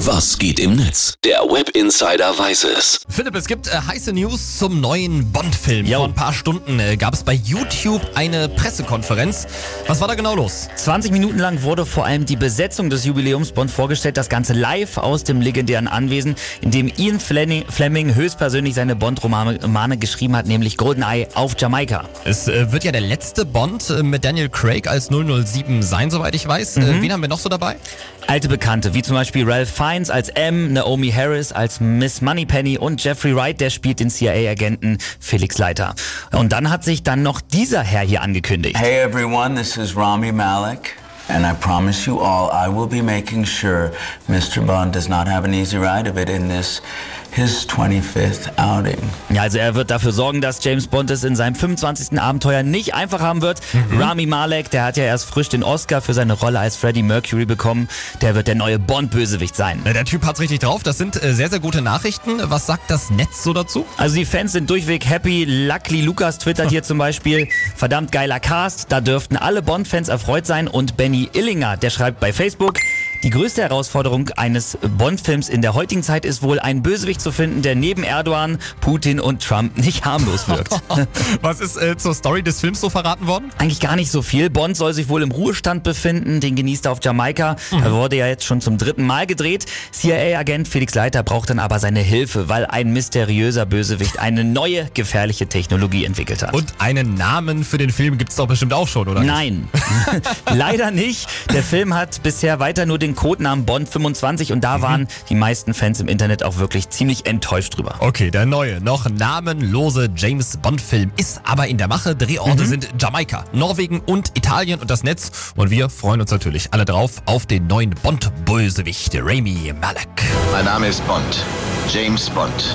Was geht im Netz? Der Web Insider weiß es. Philipp, es gibt äh, heiße News zum neuen Bond-Film. Vor ein paar Stunden äh, gab es bei YouTube eine Pressekonferenz. Was war da genau los? 20 Minuten lang wurde vor allem die Besetzung des Jubiläums Bond vorgestellt. Das Ganze live aus dem legendären Anwesen, in dem Ian Fleming, Fleming höchstpersönlich seine Bond-Romane geschrieben hat, nämlich GoldenEye auf Jamaika. Es äh, wird ja der letzte Bond äh, mit Daniel Craig als 007 sein, soweit ich weiß. Äh, Mhm. wen haben wir noch so dabei? Alte Bekannte, wie zum Beispiel Ralph Fiennes als M, Naomi Harris als Miss Moneypenny und Jeffrey Wright, der spielt den CIA-Agenten Felix Leiter. Und dann hat sich dann noch dieser Herr hier angekündigt. Hey everyone, this is Rami Malek. And I promise you all, I will be making sure Mr. Bond does not have an easy ride of it in this, his 25th outing. Ja, also er wird dafür sorgen, dass James Bond es in seinem 25. Abenteuer nicht einfach haben wird. Rami Malek, der hat ja erst frisch den Oscar für seine Rolle als Freddie Mercury bekommen. Der wird der neue Bond-Bösewicht sein. Der Typ hat's richtig drauf. Das sind äh, sehr, sehr gute Nachrichten. Was sagt das Netz so dazu? Also die Fans sind durchweg happy. Luckily Lucas twittert hier zum Beispiel, verdammt geiler Cast, da dürften alle Bond-Fans erfreut sein. Und Benny Illinger, der schreibt bei Facebook, die größte Herausforderung eines Bond-Films in der heutigen Zeit ist wohl, einen Bösewicht zu finden, der neben Erdogan, Putin und Trump nicht harmlos wirkt. Was ist äh, zur Story des Films so verraten worden? Eigentlich gar nicht so viel. Bond soll sich wohl im Ruhestand befinden, den genießt er auf Jamaika. Da wurde ja jetzt schon zum dritten Mal gedreht. CIA-Agent Felix Leiter braucht dann aber seine Hilfe, weil ein mysteriöser Bösewicht eine neue gefährliche Technologie entwickelt hat. Und einen Namen für den Film gibt's doch bestimmt auch schon, oder? Nein, leider nicht. Der Film hat bisher weiter nur den Codenamen Bond 25 und da waren die meisten Fans im Internet auch wirklich ziemlich enttäuscht drüber. Okay, der neue, noch namenlose James Bond-Film ist aber in der Mache. Drehorte sind Jamaika, Norwegen und Italien und das Netz. Und wir freuen uns natürlich alle drauf auf den neuen Bond-Bösewicht, Rami Malek. Mein Name ist Bond. James Bond.